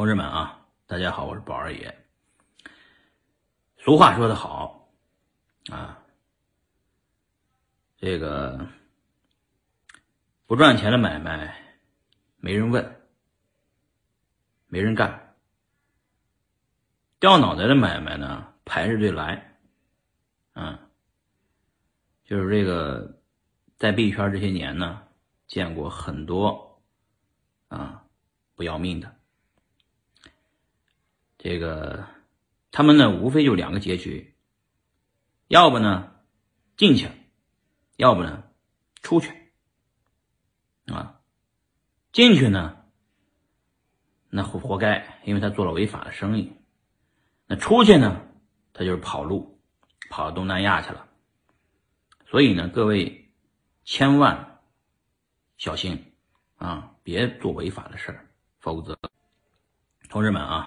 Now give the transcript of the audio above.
同志们啊，大家好，我是宝二爷。俗话说得好啊，这个不赚钱的买卖没人问，没人干；掉脑袋的买卖呢排着队来。嗯，就是这个在币圈这些年呢，见过很多啊不要命的。这个他们呢，无非就两个结局，要不呢进去，要不呢出去，啊，进去呢那活活该，因为他做了违法的生意；那出去呢，他就是跑路，跑到东南亚去了。所以呢，各位千万小心啊，别做违法的事儿，否则，同志们啊。